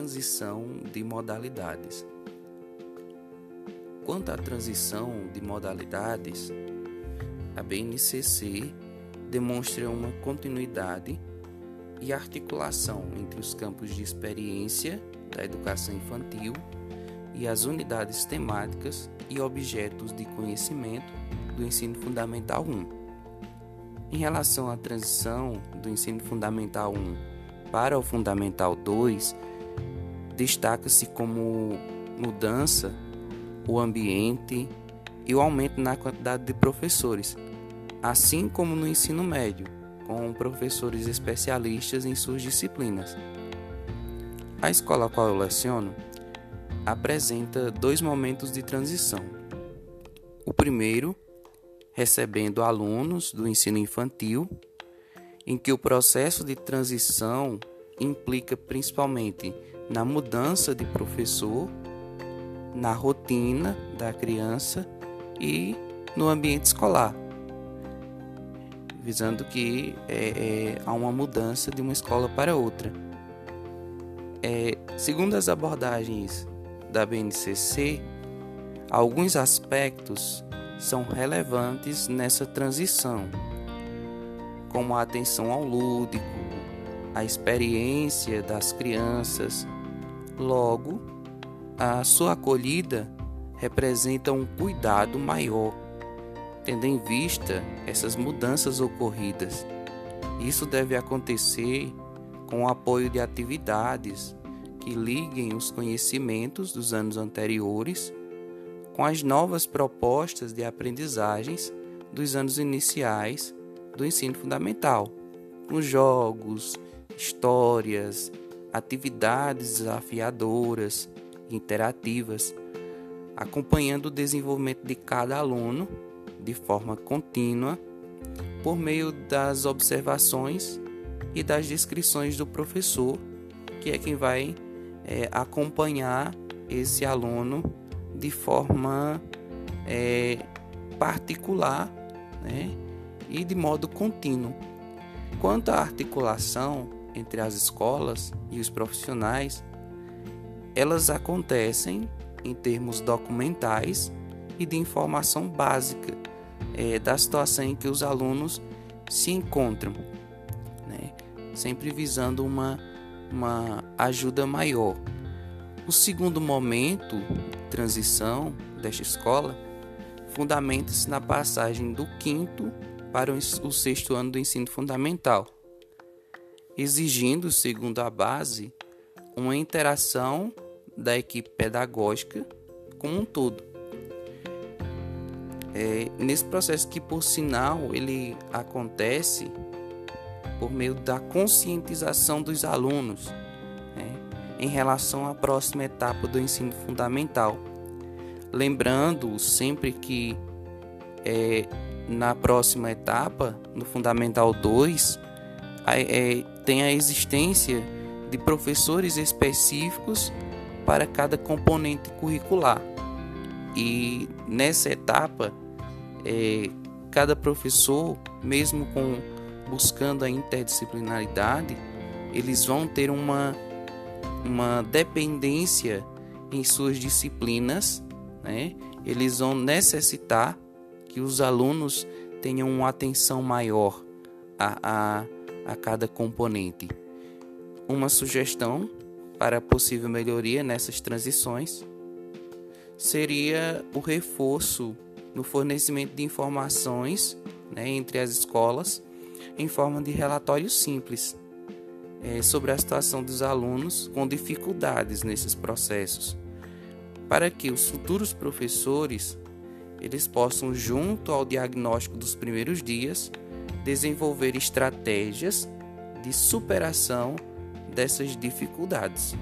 transição de modalidades. Quanto à transição de modalidades, a BNCC demonstra uma continuidade e articulação entre os campos de experiência da educação infantil e as unidades temáticas e objetos de conhecimento do ensino fundamental 1. Em relação à transição do ensino fundamental 1 para o fundamental 2, destaca-se como mudança o ambiente e o aumento na quantidade de professores, assim como no ensino médio, com professores especialistas em suas disciplinas. A escola a qual eu leciono apresenta dois momentos de transição. O primeiro, recebendo alunos do ensino infantil, em que o processo de transição implica principalmente na mudança de professor na rotina da criança e no ambiente escolar, visando que é, é, há uma mudança de uma escola para outra. É, segundo as abordagens da BNCC, alguns aspectos são relevantes nessa transição, como a atenção ao lúdico, a experiência das crianças. Logo, a sua acolhida representa um cuidado maior, tendo em vista essas mudanças ocorridas. Isso deve acontecer com o apoio de atividades que liguem os conhecimentos dos anos anteriores com as novas propostas de aprendizagens dos anos iniciais do ensino fundamental, com jogos, histórias, atividades desafiadoras, interativas, acompanhando o desenvolvimento de cada aluno de forma contínua por meio das observações e das descrições do professor, que é quem vai é, acompanhar esse aluno de forma é, particular né, e de modo contínuo. Quanto à articulação entre as escolas e os profissionais, elas acontecem em termos documentais e de informação básica é, da situação em que os alunos se encontram, né? sempre visando uma, uma ajuda maior. O segundo momento transição desta escola fundamenta-se na passagem do quinto para o sexto ano do ensino fundamental, exigindo, segundo a base, uma interação da equipe pedagógica como um todo. É, nesse processo que, por sinal, ele acontece por meio da conscientização dos alunos né, em relação à próxima etapa do ensino fundamental. Lembrando sempre que é, na próxima etapa, no Fundamental 2, é, tem a existência de professores específicos para cada componente curricular. E nessa etapa, é, cada professor, mesmo com buscando a interdisciplinaridade, eles vão ter uma, uma dependência em suas disciplinas, né? eles vão necessitar que os alunos tenham uma atenção maior a, a, a cada componente. Uma sugestão para possível melhoria nessas transições seria o reforço no fornecimento de informações né, entre as escolas em forma de relatórios simples é, sobre a situação dos alunos com dificuldades nesses processos, para que os futuros professores eles possam, junto ao diagnóstico dos primeiros dias, desenvolver estratégias de superação dessas dificuldades.